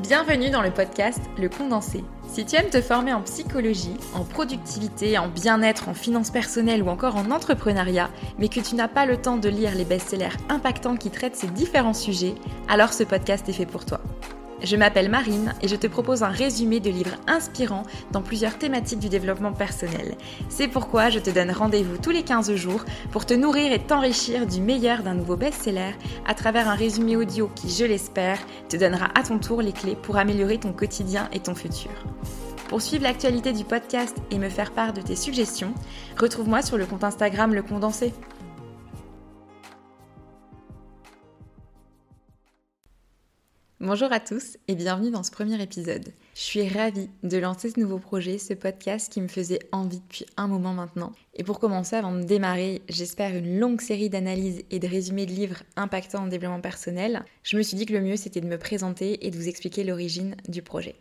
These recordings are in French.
Bienvenue dans le podcast Le Condensé. Si tu aimes te former en psychologie, en productivité, en bien-être, en finances personnelles ou encore en entrepreneuriat, mais que tu n'as pas le temps de lire les best-sellers impactants qui traitent ces différents sujets, alors ce podcast est fait pour toi. Je m'appelle Marine et je te propose un résumé de livres inspirants dans plusieurs thématiques du développement personnel. C'est pourquoi je te donne rendez-vous tous les 15 jours pour te nourrir et t'enrichir du meilleur d'un nouveau best-seller à travers un résumé audio qui, je l'espère, te donnera à ton tour les clés pour améliorer ton quotidien et ton futur. Pour suivre l'actualité du podcast et me faire part de tes suggestions, retrouve-moi sur le compte Instagram Le Condensé. Bonjour à tous et bienvenue dans ce premier épisode. Je suis ravie de lancer ce nouveau projet, ce podcast qui me faisait envie depuis un moment maintenant. Et pour commencer, avant de démarrer, j'espère une longue série d'analyses et de résumés de livres impactants en développement personnel, je me suis dit que le mieux c'était de me présenter et de vous expliquer l'origine du projet.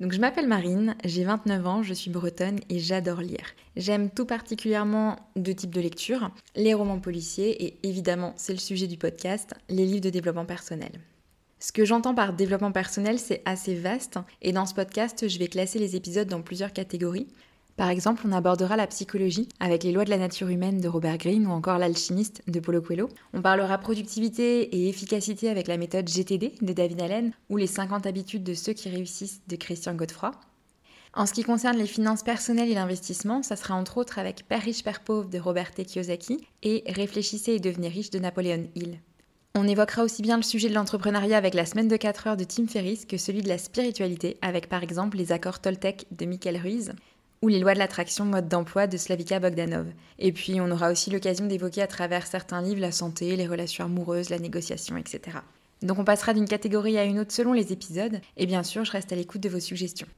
Donc je m'appelle Marine, j'ai 29 ans, je suis bretonne et j'adore lire. J'aime tout particulièrement deux types de lecture, les romans policiers et évidemment, c'est le sujet du podcast, les livres de développement personnel. Ce que j'entends par développement personnel, c'est assez vaste, et dans ce podcast, je vais classer les épisodes dans plusieurs catégories. Par exemple, on abordera la psychologie avec les lois de la nature humaine de Robert Greene ou encore l'alchimiste de Paulo Coelho. On parlera productivité et efficacité avec la méthode GTD de David Allen ou les 50 habitudes de ceux qui réussissent de Christian Godefroy. En ce qui concerne les finances personnelles et l'investissement, ça sera entre autres avec Père riche, Père pauvre de Robert T. Kiyosaki et Réfléchissez et devenez riche de Napoléon Hill. On évoquera aussi bien le sujet de l'entrepreneuriat avec la semaine de 4 heures de Tim Ferriss que celui de la spiritualité avec par exemple les accords Toltec de Michael Ruiz ou les lois de l'attraction mode d'emploi de Slavika Bogdanov. Et puis on aura aussi l'occasion d'évoquer à travers certains livres la santé, les relations amoureuses, la négociation, etc. Donc on passera d'une catégorie à une autre selon les épisodes et bien sûr je reste à l'écoute de vos suggestions.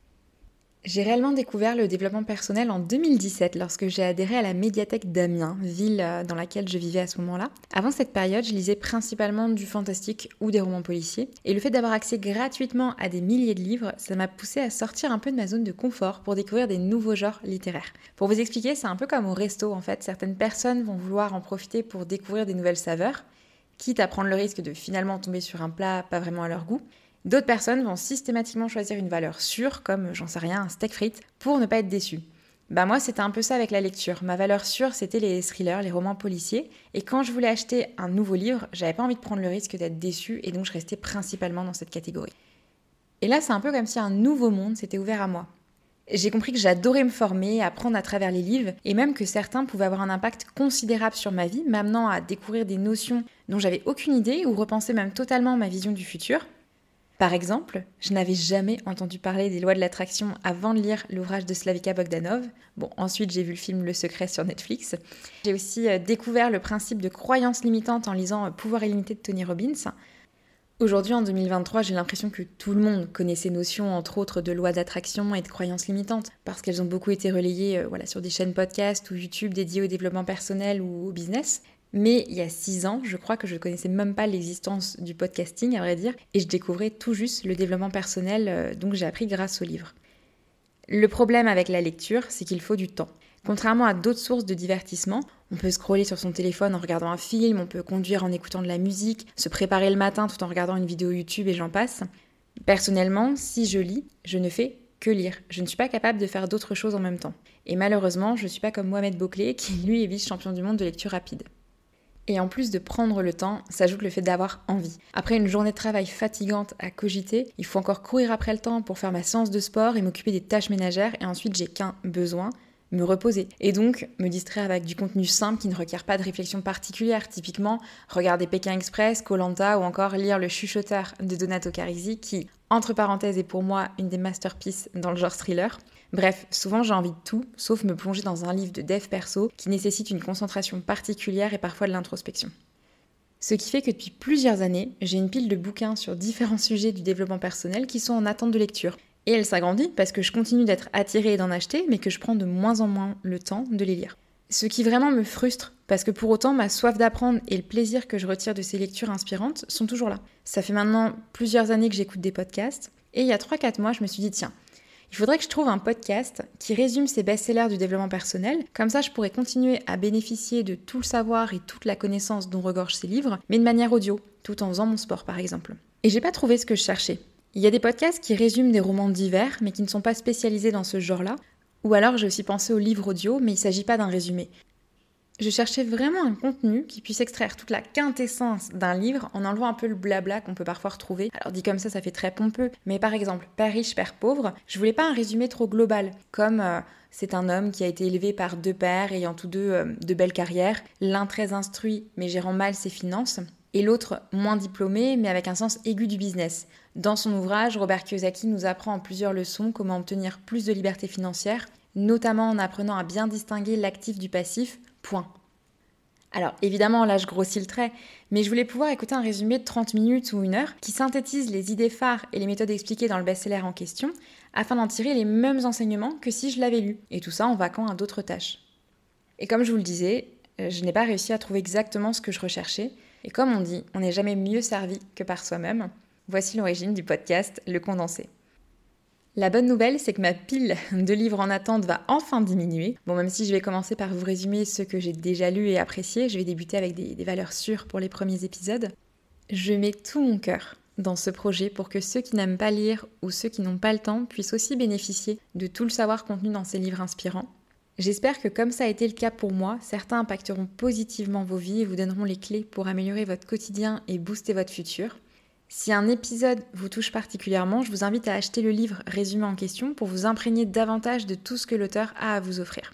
J'ai réellement découvert le développement personnel en 2017 lorsque j'ai adhéré à la médiathèque d'Amiens, ville euh, dans laquelle je vivais à ce moment-là. Avant cette période, je lisais principalement du fantastique ou des romans policiers. Et le fait d'avoir accès gratuitement à des milliers de livres, ça m'a poussé à sortir un peu de ma zone de confort pour découvrir des nouveaux genres littéraires. Pour vous expliquer, c'est un peu comme au resto en fait. Certaines personnes vont vouloir en profiter pour découvrir des nouvelles saveurs, quitte à prendre le risque de finalement tomber sur un plat pas vraiment à leur goût. D'autres personnes vont systématiquement choisir une valeur sûre, comme j'en sais rien, un steak frites, pour ne pas être déçues. Bah moi c'était un peu ça avec la lecture. Ma valeur sûre c'était les thrillers, les romans policiers. Et quand je voulais acheter un nouveau livre, j'avais pas envie de prendre le risque d'être déçue et donc je restais principalement dans cette catégorie. Et là c'est un peu comme si un nouveau monde s'était ouvert à moi. J'ai compris que j'adorais me former, apprendre à travers les livres, et même que certains pouvaient avoir un impact considérable sur ma vie, m'amenant à découvrir des notions dont j'avais aucune idée ou repenser même totalement ma vision du futur. Par exemple, je n'avais jamais entendu parler des lois de l'attraction avant de lire l'ouvrage de Slavika Bogdanov. Bon, ensuite j'ai vu le film Le Secret sur Netflix. J'ai aussi euh, découvert le principe de croyance limitante en lisant euh, Pouvoir illimité de Tony Robbins. Aujourd'hui, en 2023, j'ai l'impression que tout le monde connaît ces notions, entre autres de lois d'attraction et de croyances limitantes, parce qu'elles ont beaucoup été relayées euh, voilà, sur des chaînes podcast ou YouTube dédiées au développement personnel ou au business. Mais il y a six ans, je crois que je ne connaissais même pas l'existence du podcasting, à vrai dire, et je découvrais tout juste le développement personnel, euh, donc j'ai appris grâce au livre. Le problème avec la lecture, c'est qu'il faut du temps. Contrairement à d'autres sources de divertissement, on peut scroller sur son téléphone en regardant un film, on peut conduire en écoutant de la musique, se préparer le matin tout en regardant une vidéo YouTube et j'en passe. Personnellement, si je lis, je ne fais que lire. Je ne suis pas capable de faire d'autres choses en même temps. Et malheureusement, je ne suis pas comme Mohamed Bouclé, qui lui est vice-champion du monde de lecture rapide. Et en plus de prendre le temps, s'ajoute le fait d'avoir envie. Après une journée de travail fatigante à cogiter, il faut encore courir après le temps pour faire ma séance de sport et m'occuper des tâches ménagères et ensuite j'ai qu'un besoin, me reposer. Et donc me distraire avec du contenu simple qui ne requiert pas de réflexion particulière. Typiquement, regarder Pékin Express, Colanta ou encore lire Le Chuchoteur de Donato Carisi qui, entre parenthèses, est pour moi une des masterpieces dans le genre thriller. Bref, souvent j'ai envie de tout, sauf me plonger dans un livre de dev perso qui nécessite une concentration particulière et parfois de l'introspection. Ce qui fait que depuis plusieurs années, j'ai une pile de bouquins sur différents sujets du développement personnel qui sont en attente de lecture. Et elle s'agrandit parce que je continue d'être attirée et d'en acheter, mais que je prends de moins en moins le temps de les lire. Ce qui vraiment me frustre, parce que pour autant, ma soif d'apprendre et le plaisir que je retire de ces lectures inspirantes sont toujours là. Ça fait maintenant plusieurs années que j'écoute des podcasts, et il y a 3-4 mois, je me suis dit, tiens, il faudrait que je trouve un podcast qui résume ces best-sellers du développement personnel. Comme ça, je pourrais continuer à bénéficier de tout le savoir et toute la connaissance dont regorgent ces livres, mais de manière audio, tout en faisant mon sport par exemple. Et j'ai pas trouvé ce que je cherchais. Il y a des podcasts qui résument des romans divers, mais qui ne sont pas spécialisés dans ce genre-là. Ou alors j'ai aussi pensé au livre audio, mais il ne s'agit pas d'un résumé. Je cherchais vraiment un contenu qui puisse extraire toute la quintessence d'un livre en enlevant un peu le blabla qu'on peut parfois retrouver. Alors dit comme ça, ça fait très pompeux, mais par exemple, Père riche, Père pauvre, je voulais pas un résumé trop global, comme euh, c'est un homme qui a été élevé par deux pères ayant tous deux euh, de belles carrières, l'un très instruit mais gérant mal ses finances, et l'autre moins diplômé mais avec un sens aigu du business. Dans son ouvrage, Robert Kiyosaki nous apprend en plusieurs leçons comment obtenir plus de liberté financière, notamment en apprenant à bien distinguer l'actif du passif Point. Alors évidemment, là je grossis le trait, mais je voulais pouvoir écouter un résumé de 30 minutes ou une heure qui synthétise les idées phares et les méthodes expliquées dans le best-seller en question, afin d'en tirer les mêmes enseignements que si je l'avais lu, et tout ça en vaquant à d'autres tâches. Et comme je vous le disais, euh, je n'ai pas réussi à trouver exactement ce que je recherchais, et comme on dit, on n'est jamais mieux servi que par soi-même. Voici l'origine du podcast Le Condensé. La bonne nouvelle, c'est que ma pile de livres en attente va enfin diminuer. Bon, même si je vais commencer par vous résumer ce que j'ai déjà lu et apprécié, je vais débuter avec des, des valeurs sûres pour les premiers épisodes. Je mets tout mon cœur dans ce projet pour que ceux qui n'aiment pas lire ou ceux qui n'ont pas le temps puissent aussi bénéficier de tout le savoir contenu dans ces livres inspirants. J'espère que comme ça a été le cas pour moi, certains impacteront positivement vos vies et vous donneront les clés pour améliorer votre quotidien et booster votre futur. Si un épisode vous touche particulièrement, je vous invite à acheter le livre résumé en question pour vous imprégner davantage de tout ce que l'auteur a à vous offrir.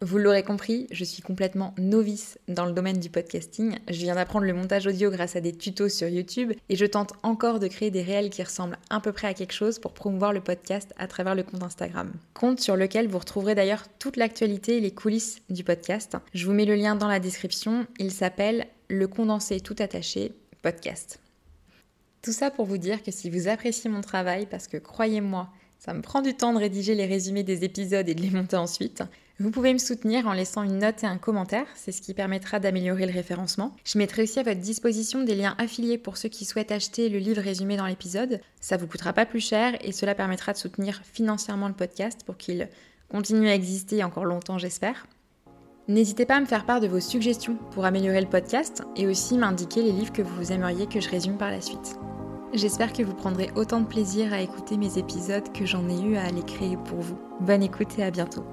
Vous l'aurez compris, je suis complètement novice dans le domaine du podcasting. Je viens d'apprendre le montage audio grâce à des tutos sur YouTube et je tente encore de créer des réels qui ressemblent à peu près à quelque chose pour promouvoir le podcast à travers le compte Instagram. Compte sur lequel vous retrouverez d'ailleurs toute l'actualité et les coulisses du podcast. Je vous mets le lien dans la description. Il s'appelle Le condensé tout attaché podcast. Tout ça pour vous dire que si vous appréciez mon travail, parce que croyez-moi, ça me prend du temps de rédiger les résumés des épisodes et de les monter ensuite. Vous pouvez me soutenir en laissant une note et un commentaire, c'est ce qui permettra d'améliorer le référencement. Je mettrai aussi à votre disposition des liens affiliés pour ceux qui souhaitent acheter le livre résumé dans l'épisode. Ça vous coûtera pas plus cher et cela permettra de soutenir financièrement le podcast pour qu'il continue à exister encore longtemps, j'espère. N'hésitez pas à me faire part de vos suggestions pour améliorer le podcast et aussi m'indiquer les livres que vous aimeriez que je résume par la suite. J'espère que vous prendrez autant de plaisir à écouter mes épisodes que j'en ai eu à les créer pour vous. Bonne écoute et à bientôt.